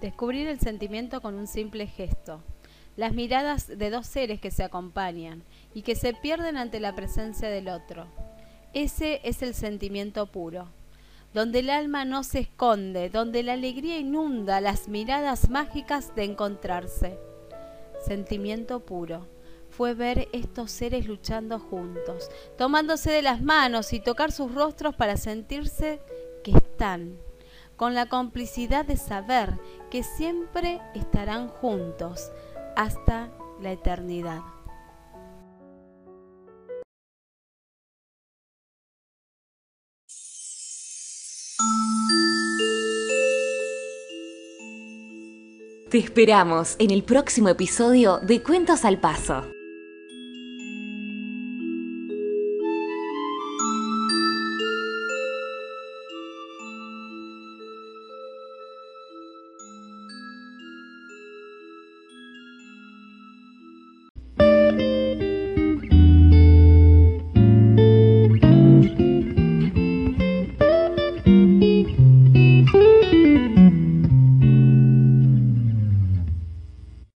Descubrir el sentimiento con un simple gesto. Las miradas de dos seres que se acompañan y que se pierden ante la presencia del otro. Ese es el sentimiento puro, donde el alma no se esconde, donde la alegría inunda las miradas mágicas de encontrarse. Sentimiento puro fue ver estos seres luchando juntos, tomándose de las manos y tocar sus rostros para sentirse que están con la complicidad de saber que siempre estarán juntos hasta la eternidad. Te esperamos en el próximo episodio de Cuentos al Paso.